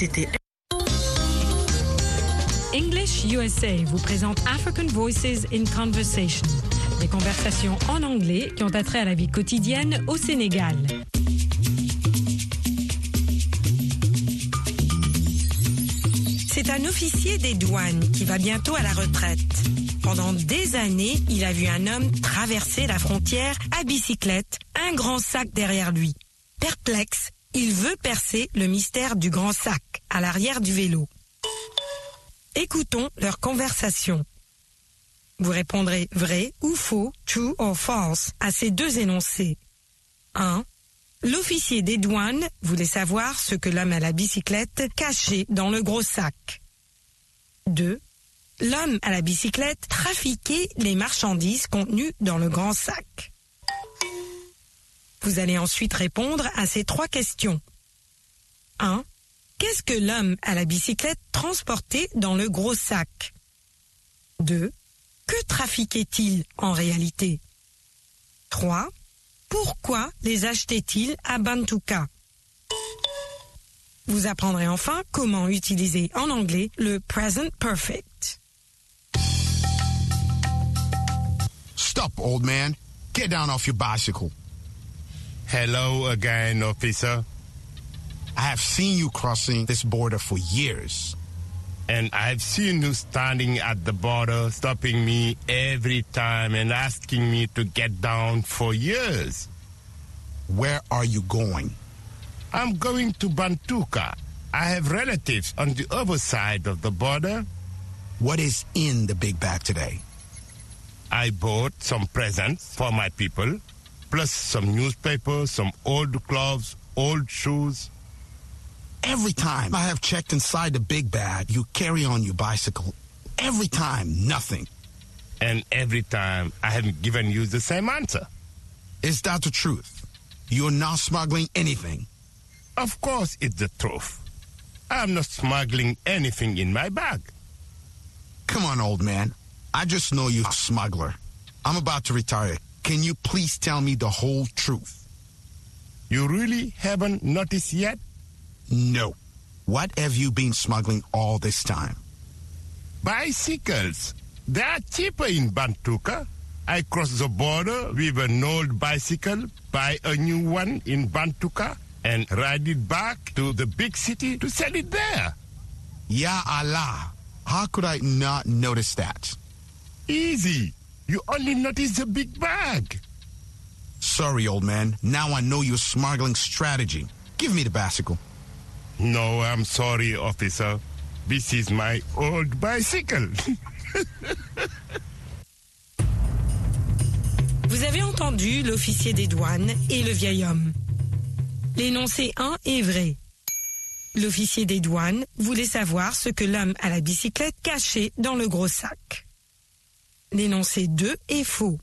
C'était English USA vous présente African Voices in Conversation, des conversations en anglais qui ont attrait à la vie quotidienne au Sénégal. C'est un officier des douanes qui va bientôt à la retraite. Pendant des années, il a vu un homme traverser la frontière à bicyclette, un grand sac derrière lui. Perplexe, il veut percer le mystère du grand sac à l'arrière du vélo. Écoutons leur conversation. Vous répondrez vrai ou faux, true or false, à ces deux énoncés. 1. L'officier des douanes voulait savoir ce que l'homme à la bicyclette cachait dans le gros sac. 2. L'homme à la bicyclette trafiquait les marchandises contenues dans le grand sac. Vous allez ensuite répondre à ces trois questions. 1. Qu'est-ce que l'homme à la bicyclette transportait dans le gros sac? 2. Que trafiquait-il en réalité? 3. Pourquoi les achetait-il à Bantuka Vous apprendrez enfin comment utiliser en anglais le present perfect. Stop, old man. Get down off your bicycle. Hello again, officer. I have seen you crossing this border for years. And I've seen you standing at the border, stopping me every time and asking me to get down for years. Where are you going? I'm going to Bantuka. I have relatives on the other side of the border. What is in the big bag today? I bought some presents for my people, plus some newspapers, some old clothes, old shoes. Every time I have checked inside the big bag, you carry on your bicycle. Every time, nothing. And every time I haven't given you the same answer. Is that the truth? You're not smuggling anything. Of course it's the truth. I'm not smuggling anything in my bag. Come on, old man. I just know you're a smuggler. I'm about to retire. Can you please tell me the whole truth? You really haven't noticed yet? No. What have you been smuggling all this time? Bicycles. They are cheaper in Bantuka. I cross the border with an old bicycle, buy a new one in Bantuka, and ride it back to the big city to sell it there. Ya Allah. How could I not notice that? Easy. You only notice the big bag. Sorry, old man. Now I know your smuggling strategy. Give me the bicycle. No, I'm sorry, officer. This is my old bicycle. Vous avez entendu l'officier des douanes et le vieil homme. L'énoncé 1 est vrai. L'officier des douanes voulait savoir ce que l'homme à la bicyclette cachait dans le gros sac. L'énoncé 2 est faux.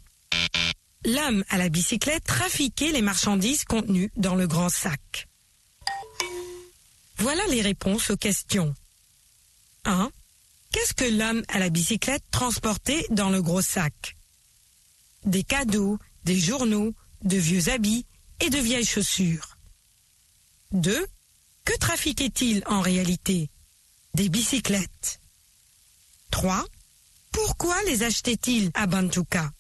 L'homme à la bicyclette trafiquait les marchandises contenues dans le grand sac. Voilà les réponses aux questions. 1. Qu'est-ce que l'homme à la bicyclette transportait dans le gros sac? Des cadeaux, des journaux, de vieux habits et de vieilles chaussures. 2. Que trafiquait-il en réalité? Des bicyclettes. 3. Pourquoi les achetait-il à Bantuka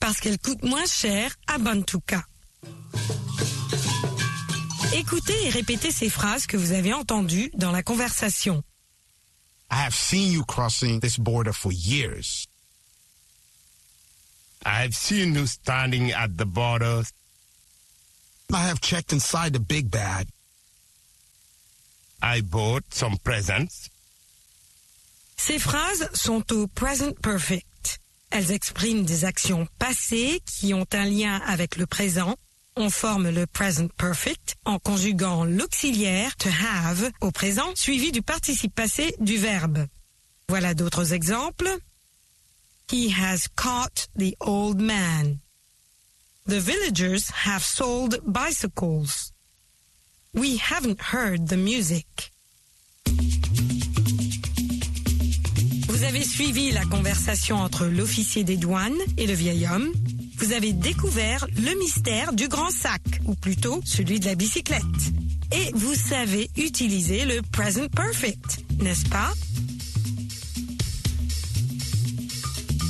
Parce qu'elles coûtent moins cher à Bantuka. Écoutez et répétez ces phrases que vous avez entendues dans la conversation. I have seen you crossing this border for years. I've seen you standing at the border. I have checked inside the big bag. I bought some presents. Ces phrases sont au present perfect. Elles expriment des actions passées qui ont un lien avec le présent. On forme le present perfect en conjuguant l'auxiliaire to have au présent suivi du participe passé du verbe. Voilà d'autres exemples. He has caught the old man. The villagers have sold bicycles. We haven't heard the music. Avez suivi la conversation entre l'officier des douanes et le vieil homme. vous avez découvert le mystère du grand sac, ou plutôt celui de la bicyclette. Et vous savez utiliser le present perfect, n'est-ce pas?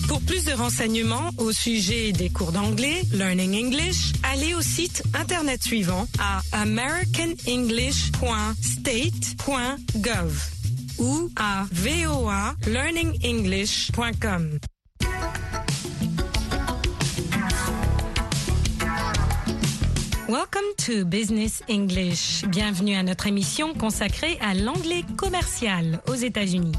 Pour plus de renseignements au sujet des cours d'anglais, Learning English, allez au site internet suivant à americanenglish.state.gov ou à voalearningenglish.com. Welcome to Business English. Bienvenue à notre émission consacrée à l'anglais commercial aux États-Unis.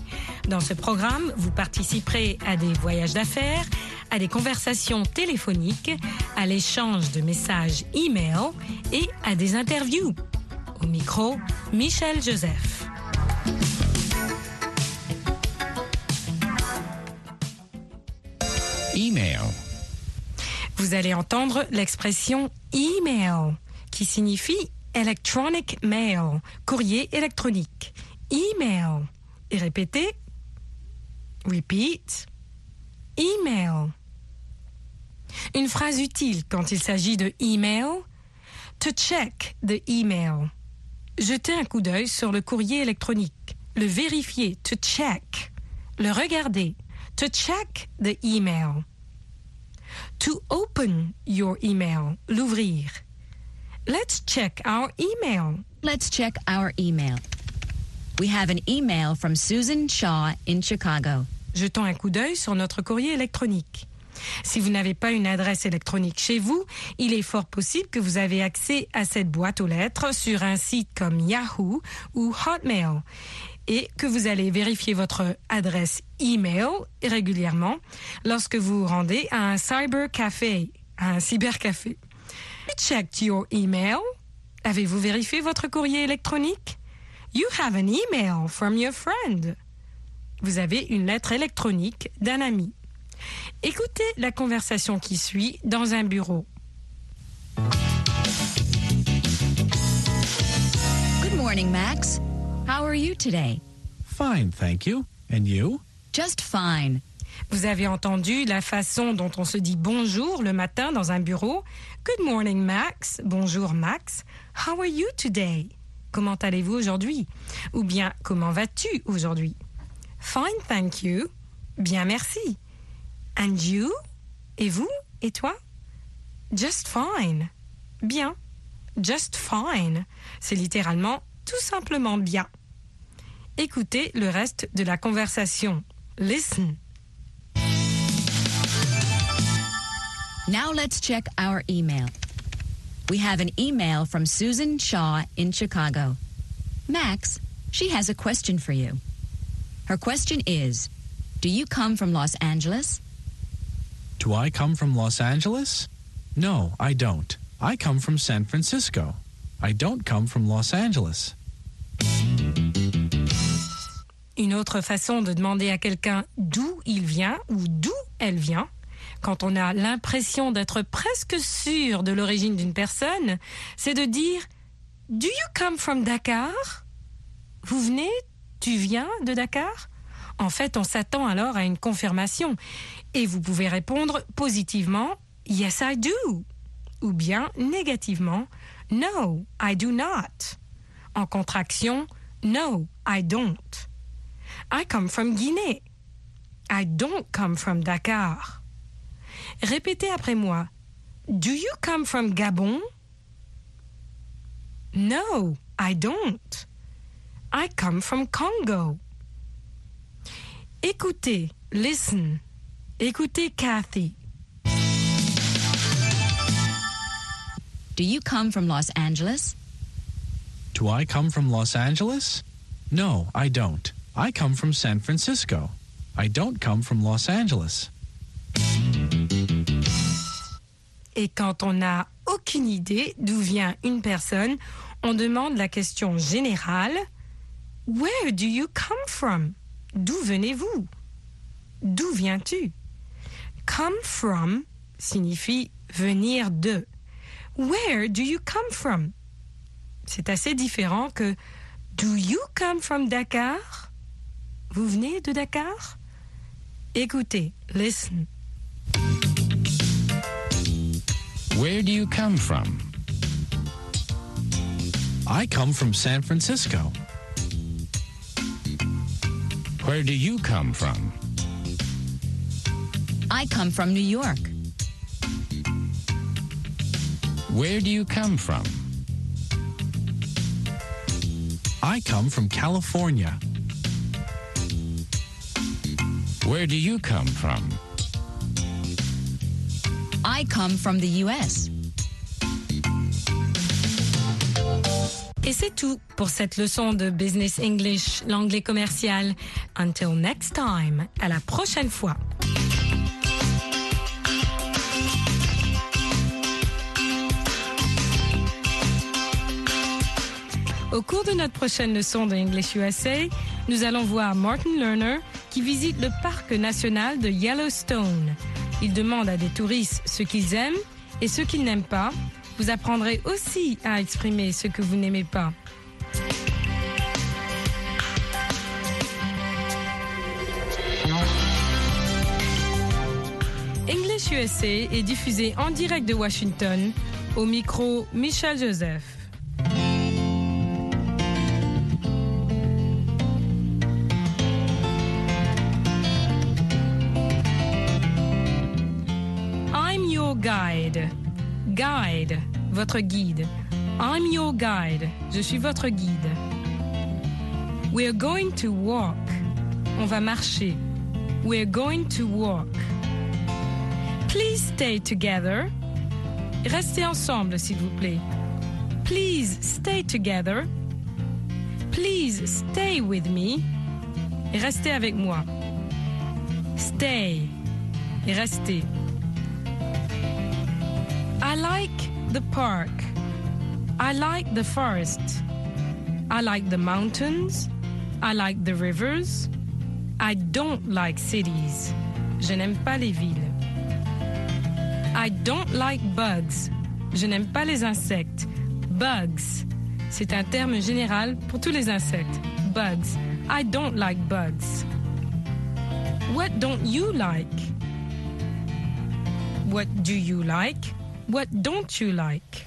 Dans ce programme, vous participerez à des voyages d'affaires, à des conversations téléphoniques, à l'échange de messages e-mail et à des interviews. Au micro, Michel Joseph. Vous allez entendre l'expression email qui signifie electronic mail, courrier électronique. Email. Et répétez. Repeat. Email. Une phrase utile quand il s'agit de email. To check the email. Jeter un coup d'œil sur le courrier électronique. Le vérifier. To check. Le regarder. To check the email. To open your email. L'ouvrir. Let's check our email. Let's check our email. We have an email from Susan Shaw in Chicago. Jetons un coup d'œil sur notre courrier électronique. Si vous n'avez pas une adresse électronique chez vous, il est fort possible que vous avez accès à cette boîte aux lettres sur un site comme Yahoo ou Hotmail et que vous allez vérifier votre adresse email régulièrement lorsque vous vous rendez à un cybercafé, cybercafé. Checked your email? Avez-vous vérifié votre courrier électronique? You have an email from your friend. Vous avez une lettre électronique d'un ami. Écoutez la conversation qui suit dans un bureau. Good morning, Max. How are you today? Fine, thank you. And you? Just fine. Vous avez entendu la façon dont on se dit bonjour le matin dans un bureau. Good morning, Max. Bonjour, Max. How are you today? Comment allez-vous aujourd'hui? Ou bien, comment vas-tu aujourd'hui? Fine, thank you. Bien, merci. And you? Et vous? Et toi? Just fine. Bien. Just fine. C'est littéralement tout simplement bien. Écoutez le reste de la conversation. Listen. Now let's check our email. We have an email from Susan Shaw in Chicago. Max, she has a question for you. Her question is Do you come from Los Angeles? Do I come from Los Angeles? No, I don't. I come from San Francisco. I don't come from Los Angeles. Une autre façon de demander à quelqu'un d'où il vient ou d'où elle vient, quand on a l'impression d'être presque sûr de l'origine d'une personne, c'est de dire Do you come from Dakar? Vous venez? Tu viens de Dakar? En fait, on s'attend alors à une confirmation et vous pouvez répondre positivement Yes, I do ou bien négativement No, I do not. En contraction No, I don't. I come from Guinée. I don't come from Dakar. Répétez après moi. Do you come from Gabon? No, I don't. I come from Congo. Écoutez, listen. Écoutez Kathy. Do you come from Los Angeles? Do I come from Los Angeles? No, I don't. I come from San Francisco. I don't come from Los Angeles. Et quand on n'a aucune idée d'où vient une personne, on demande la question générale Where do you come from? D'où venez-vous? D'où viens-tu? Come from signifie venir de. Where do you come from? C'est assez différent que Do you come from Dakar? Vous venez de Dakar? Écoutez, listen. Where do you come from? I come from San Francisco. Where do you come from? I come from New York. Where do you come from? I come from California. Where do you come from? I come from the U.S. Et c'est tout pour cette leçon de Business English, l'anglais commercial. Until next time, à la prochaine fois. Au cours de notre prochaine leçon de English USA, nous allons voir Martin Lerner qui visite le parc national de Yellowstone. Il demande à des touristes ce qu'ils aiment et ce qu'ils n'aiment pas. Vous apprendrez aussi à exprimer ce que vous n'aimez pas. English USA est diffusé en direct de Washington au micro Michel Joseph. Guide, votre guide. I'm your guide. Je suis votre guide. We're going to walk. On va marcher. We're going to walk. Please stay together. Restez ensemble, s'il vous plaît. Please stay together. Please stay with me. Restez avec moi. Stay. Restez. I like the park. I like the forest. I like the mountains. I like the rivers. I don't like cities. Je n'aime pas les villes. I don't like bugs. Je n'aime pas les insectes. Bugs. C'est un terme général pour tous les insectes. Bugs. I don't like bugs. What don't you like? What do you like? What don't you like?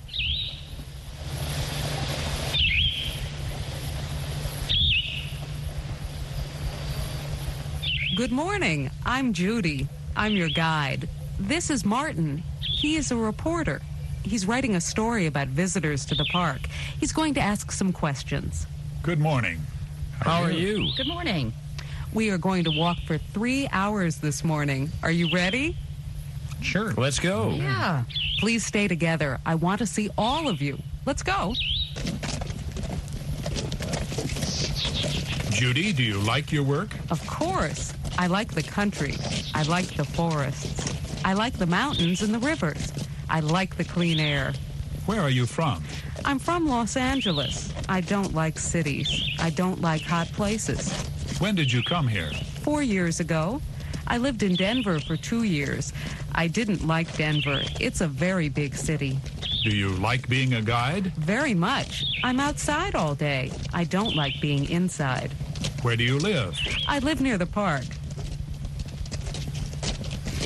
Good morning. I'm Judy. I'm your guide. This is Martin. He is a reporter. He's writing a story about visitors to the park. He's going to ask some questions. Good morning. How are you? Good morning. We are going to walk for three hours this morning. Are you ready? Sure. Let's go. Yeah. Please stay together. I want to see all of you. Let's go. Judy, do you like your work? Of course. I like the country. I like the forests. I like the mountains and the rivers. I like the clean air. Where are you from? I'm from Los Angeles. I don't like cities. I don't like hot places. When did you come here? Four years ago, I lived in Denver for two years. I didn't like Denver. It's a very big city. Do you like being a guide? Very much. I'm outside all day. I don't like being inside. Where do you live? I live near the park.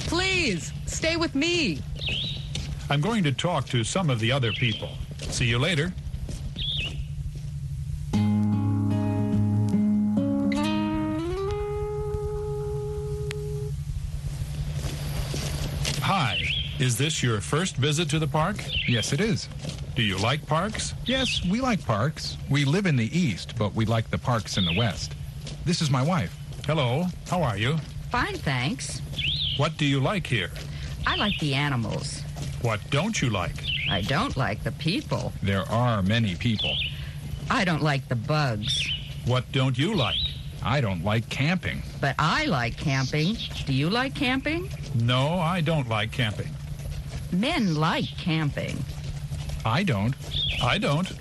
Please, stay with me. I'm going to talk to some of the other people. See you later. Is this your first visit to the park? Yes, it is. Do you like parks? Yes, we like parks. We live in the east, but we like the parks in the west. This is my wife. Hello. How are you? Fine, thanks. What do you like here? I like the animals. What don't you like? I don't like the people. There are many people. I don't like the bugs. What don't you like? I don't like camping. But I like camping. Do you like camping? No, I don't like camping. Men like camping. I don't. I don't.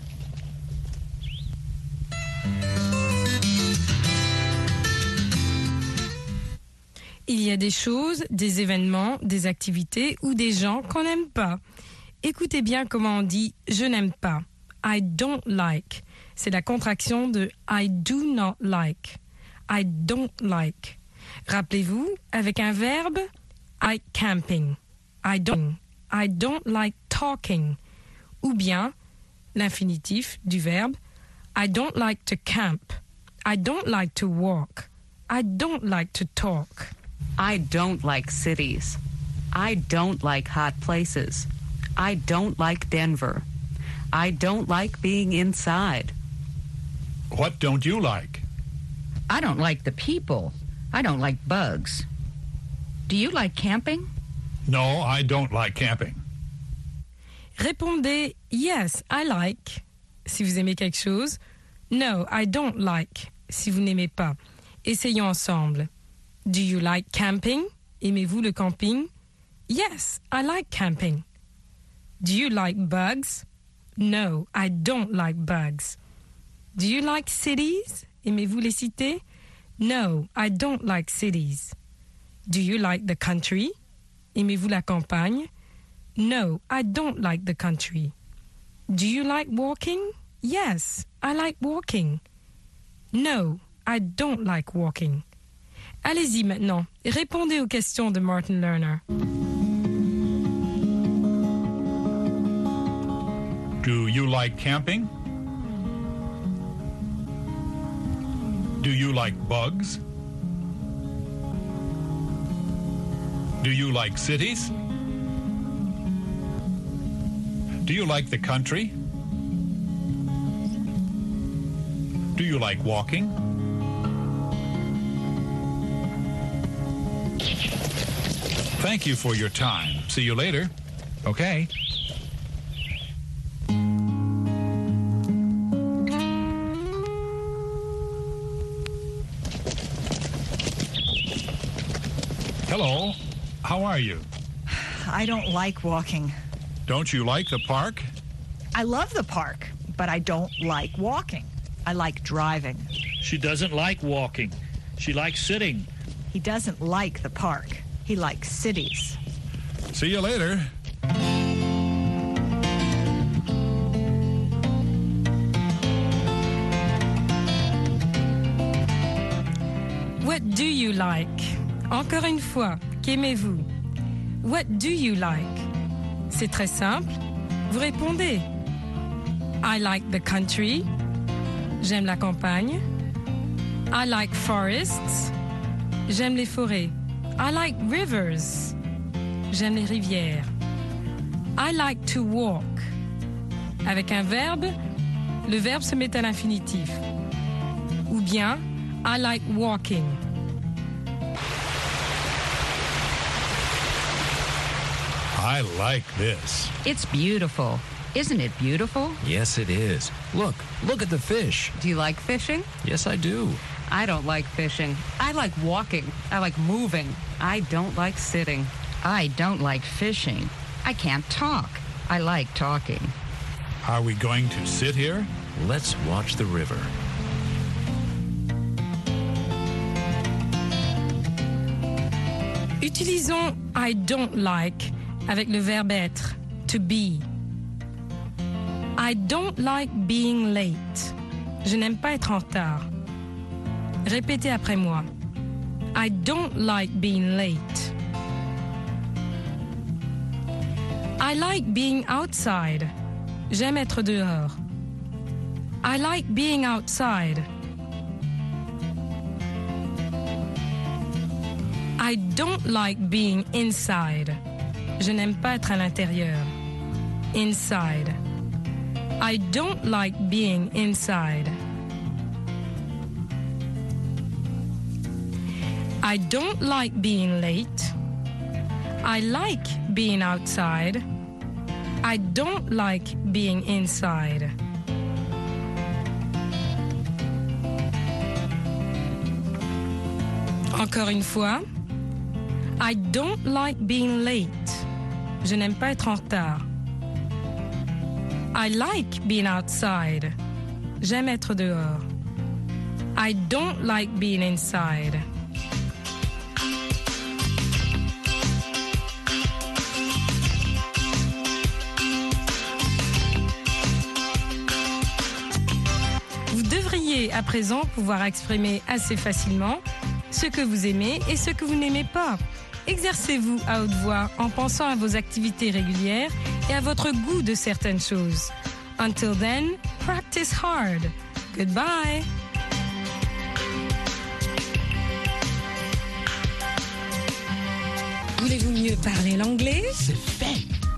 Il y a des choses, des événements, des activités ou des gens qu'on n'aime pas. Écoutez bien comment on dit je n'aime pas. I don't like. C'est la contraction de I do not like. I don't like. Rappelez-vous, avec un verbe, I camping. I don't. I don't like talking. Ou bien l'infinitif du verbe I don't like to camp. I don't like to walk. I don't like to talk. I don't like cities. I don't like hot places. I don't like Denver. I don't like being inside. What don't you like? I don't like the people. I don't like bugs. Do you like camping? No, I don't like camping. Répondez Yes, I like si vous aimez quelque chose. No, I don't like si vous n'aimez pas. Essayons ensemble. Do you like camping? Aimez-vous le camping? Yes, I like camping. Do you like bugs? No, I don't like bugs. Do you like cities? Aimez-vous les cités? No, I don't like cities. Do you like the country? Aimez-vous la campagne? No, I don't like the country. Do you like walking? Yes, I like walking. No, I don't like walking. Allez-y maintenant, répondez aux questions de Martin Lerner. Do you like camping? Do you like bugs? Do you like cities? Do you like the country? Do you like walking? Thank you for your time. See you later. Okay. Hello. How are you? I don't like walking. Don't you like the park? I love the park, but I don't like walking. I like driving. She doesn't like walking. She likes sitting. He doesn't like the park. He likes cities. See you later. What do you like? Encore une fois, qu'aimez-vous? What do you like? C'est très simple. Vous répondez. I like the country. J'aime la campagne. I like forests. J'aime les forêts. I like rivers. J'aime les rivières. I like to walk. Avec un verbe, le verbe se met à l'infinitif. Ou bien, I like walking. I like this. It's beautiful. Isn't it beautiful? Yes, it is. Look, look at the fish. Do you like fishing? Yes, I do. I don't like fishing. I like walking. I like moving. I don't like sitting. I don't like fishing. I can't talk. I like talking. Are we going to sit here? Let's watch the river. Utilisons I don't like avec le verbe être, to be. I don't like being late. Je n'aime pas être en retard. Répétez après moi. I don't like being late. I like being outside. J'aime être dehors. I like being outside. I don't like being inside. Je n'aime pas être à l'intérieur. Inside. I don't like being inside. I don't like being late. I like being outside. I don't like being inside. Encore une fois. I don't like being late. Je n'aime pas être en retard. I like being outside. J'aime être dehors. I don't like being inside. Vous devriez à présent pouvoir exprimer assez facilement ce que vous aimez et ce que vous n'aimez pas. Exercez-vous à haute voix en pensant à vos activités régulières et à votre goût de certaines choses. Until then, practice hard. Goodbye. Voulez-vous mieux parler l'anglais? C'est fait.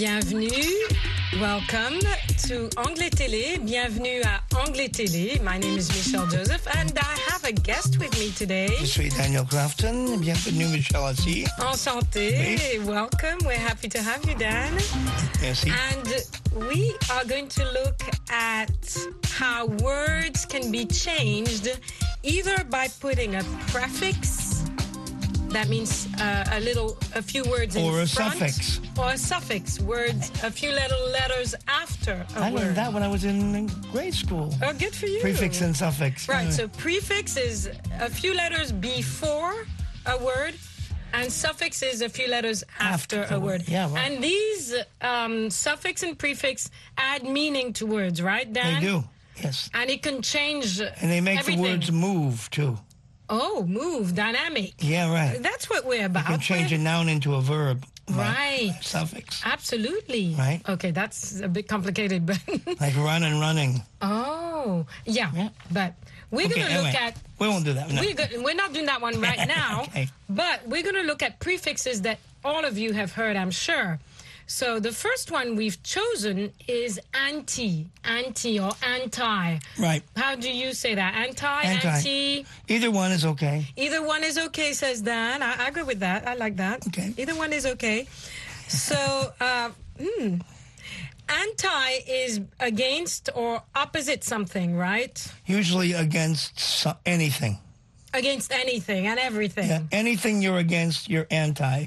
Bienvenue. Welcome to Anglais Télé. Bienvenue à Anglais Télé. My name is Michelle Joseph and I have a guest with me today. Je suis Daniel Crafton. Bienvenue, Michel Assis. Enchanté. Welcome. We're happy to have you, Dan. Merci. And we are going to look at how words can be changed either by putting a prefix that means uh, a little, a few words in Or a front, suffix. or a suffix, words, a few little letters after a I word. I learned that when I was in grade school. Oh, good for you. Prefix and suffix. Right. Yeah. So prefix is a few letters before a word, and suffix is a few letters after, After a word. Yeah, right. And these um, suffix and prefix add meaning to words, right, Dan? They do. Yes. And it can change. And they make everything. the words move too. Oh, move, dynamic. Yeah, right. That's what we're You about. can change a We're- noun into a verb. Right. Suffix. Absolutely. Right. Okay, that's a bit complicated, but Like run and running. oh, yeah. But we're Okay, going to look at We won't do that. No. We're, go- we're not doing that one right now, Okay. but we're going to look at prefixes that all of you have heard, I'm sure. So the first one we've chosen is anti, anti or anti. Right. How do you say that? Anti, Anti. anti. Either one is okay. Either one is okay, says Dan. I, I agree with that. I like that. Okay. Either one is okay. So, uh, hmm. Anti is against or opposite something, right? Usually against so- anything. Against anything and everything. Yeah. Anything you're against, you're anti.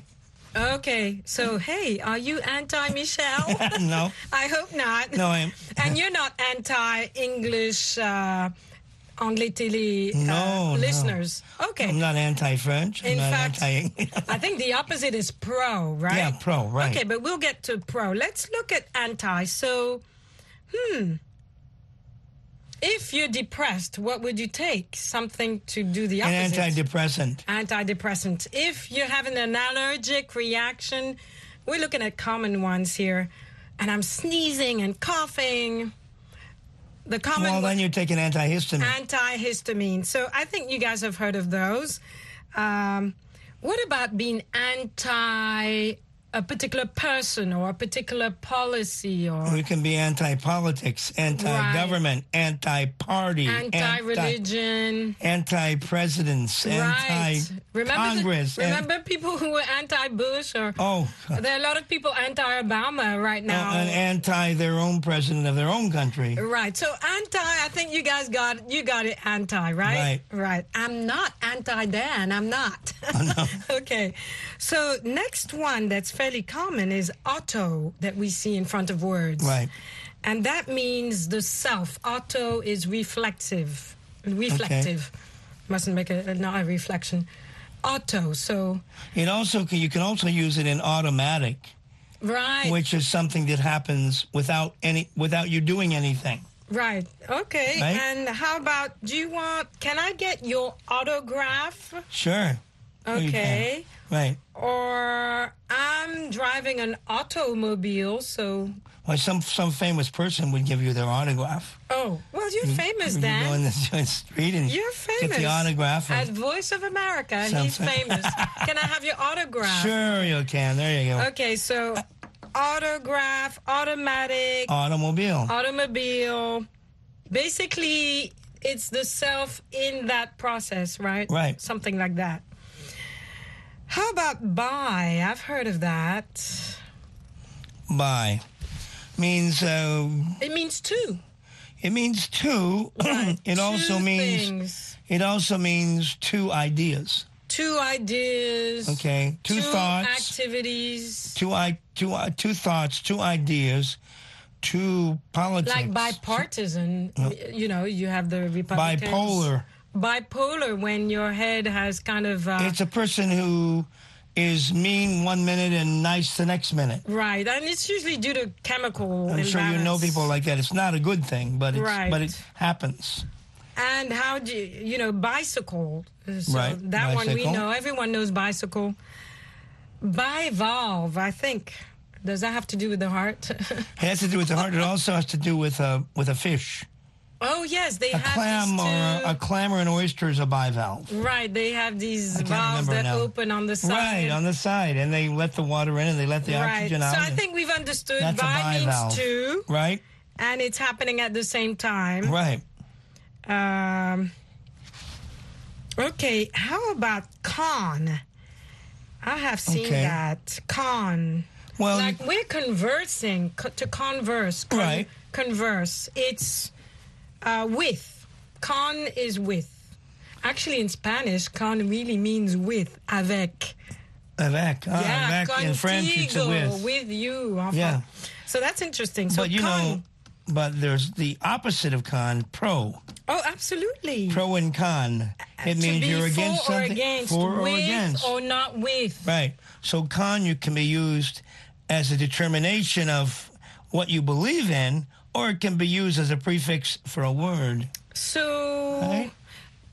Okay, so hey, are you anti Michelle? no. I hope not. No, I am. And you're not anti English, uh, télé uh, No, no. listeners. Okay. I'm not anti-French. I'm In fact- I think the opposite is pro, right? Yeah, pro, right. Okay, but we'll get to pro. Let's look at anti. So, hmm. If you're depressed, what would you take? Something to do the opposite. An antidepressant. antidepressant. If you're having an allergic reaction, we're looking at common ones here. And I'm sneezing and coughing. The common Well, then you take an antihistamine. antihistamine. So I think you guys have heard of those. Um, what about being anti a particular person or a particular policy or We can be anti-politics, anti-government, anti-party, anti-religion? anti-presidents, Right. anti-Congress. and- remember people who were anti-Bush or oh, there are a lot of people anti-Obama right now. and anti their own president of their own country. Right. So anti, I think you guys got you got it anti, right? Right. Right. I'm not anti Dan. I'm not. okay. So next one that's fairly common is auto that we see in front of words. Right. And that means the self. Auto is reflexive. Reflective. Mustn't make a not a reflection. Auto. So It also can, you can also use it in automatic, right. which is something that happens without any without you doing anything. Right. Okay. Right? And how about do you want can I get your autograph? Sure. Okay. Right. Or I'm driving an automobile, so Well, some some famous person would give you their autograph. oh well you're famous you then. go in the, the street and You're famous. get the autograph. As Voice of America, Some- he's famous. Can I have your autograph? sure, you can. There you go. Okay, so autograph, automatic, Automobile. automobile. Basically, it's the self in that process, right? Right. Something like that. How about bi? I've heard of that. Bi means uh, It means two. it means two. it also means things. it also means two ideas. two ideas. Okay, two thoughts. activities. two i two uh, two thoughts, two ideas, two politics. Like bipartisan, you know, you have the Republicans. Bipolar. Bipolar when your head has kind of. Uh, It's a person who is mean one minute and nice the next minute. right, and it's usually due to chemical. I'm sure you know people like that. It's not a good thing, but it's, Right. but it happens. And how do you, you know, bicycle. So Right, That one we know. Everyone knows bicycle. Bivalve, I think. Does that have to do with the heart? It has to do with the heart. It also has to do with a with a fish. Oh, yes, they A have clam or a, clam or an oyster is a bivalve. Right, they have these valves that now. open on the side. Right on the side, and they let the water in and they let the right. oxygen out. So. I think we've understood That's a bi means two, right, and it's happening at the same time. right. Um, okay, how about con? I have seen Okay. that con. Well, like we're conversing co- to converse. con- Right. Converse. It's uh, with. Con is with. Actually, in Spanish, con really means with, avec. Avec. Ah, yeah, avec in French it's contigo, with. you. enfin. Yeah. So that's interesting. So but you con. know, but there's the opposite of con, pro. oh, absolutely. Pro and con. It to means you're against or something. against, for or with against. or not with. Right. So con you can be used as a determination of what you believe in, or it can be used as a prefix for a word. So, Right.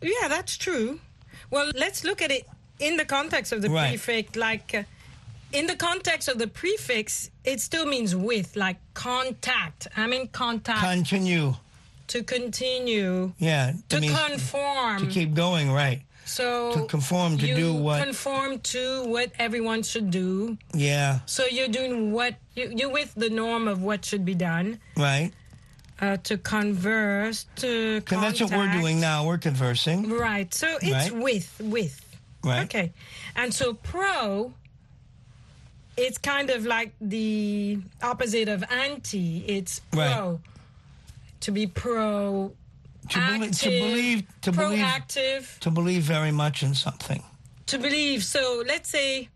yeah, that's true. Well, let's look at it in the context of the Right. prefix. Like, uh, in the context of the prefix, it still means with, like contact. i mean contact Continue. to continue, Yeah. to means conform. to keep going, right. So to conform, to do what- conform to what everyone should do. Yeah. So you're doing what you, you're with the norm of what should be done. Right. Uh, to converse, to And that's what we're doing now. We're conversing. Right. So it's Right. with with. Right. Okay. And so pro it's kind of like the opposite of anti. It's pro. Right. pro. To be pro To, belie- to believe, to believe, to believe very much in something. to believe. So let's say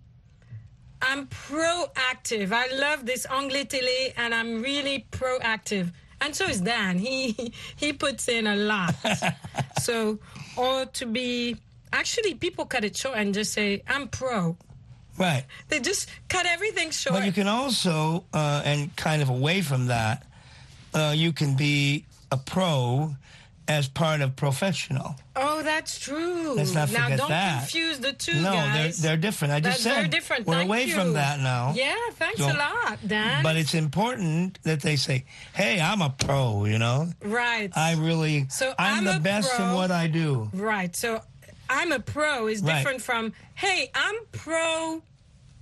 I'm proactive. I love this anglais télé and I'm really proactive. And so is Dan. He he puts in a lot. so or to be actually people cut it short and just say I'm pro. Right. They just cut everything short. But you can also, uh, and kind of away from that, uh, you can be a pro as part of professional. oh, that's true. Let's not forget now don't that. confuse the two no, guys. they're they're different. I just That's said very different. we're Thank away you. from that now. Yeah, thanks a lot, Dan. But it's important that they say, "Hey, I'm a pro." You know, right. I really, So I'm, I'm the best in what I do. Right. So I'm a pro is Right. different from, hey, I'm pro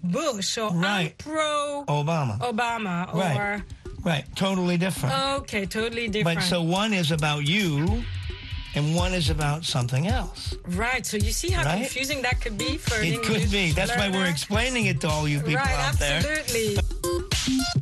Bush or Right. I'm pro Obama. Obama or. Right. Right. Totally different. Okay, totally different. But so one is about you, and one is about something else. right. So you see how Right? confusing that could be for It could be. That's why we're learner? explaining it to all you people Right, out there. absolutely.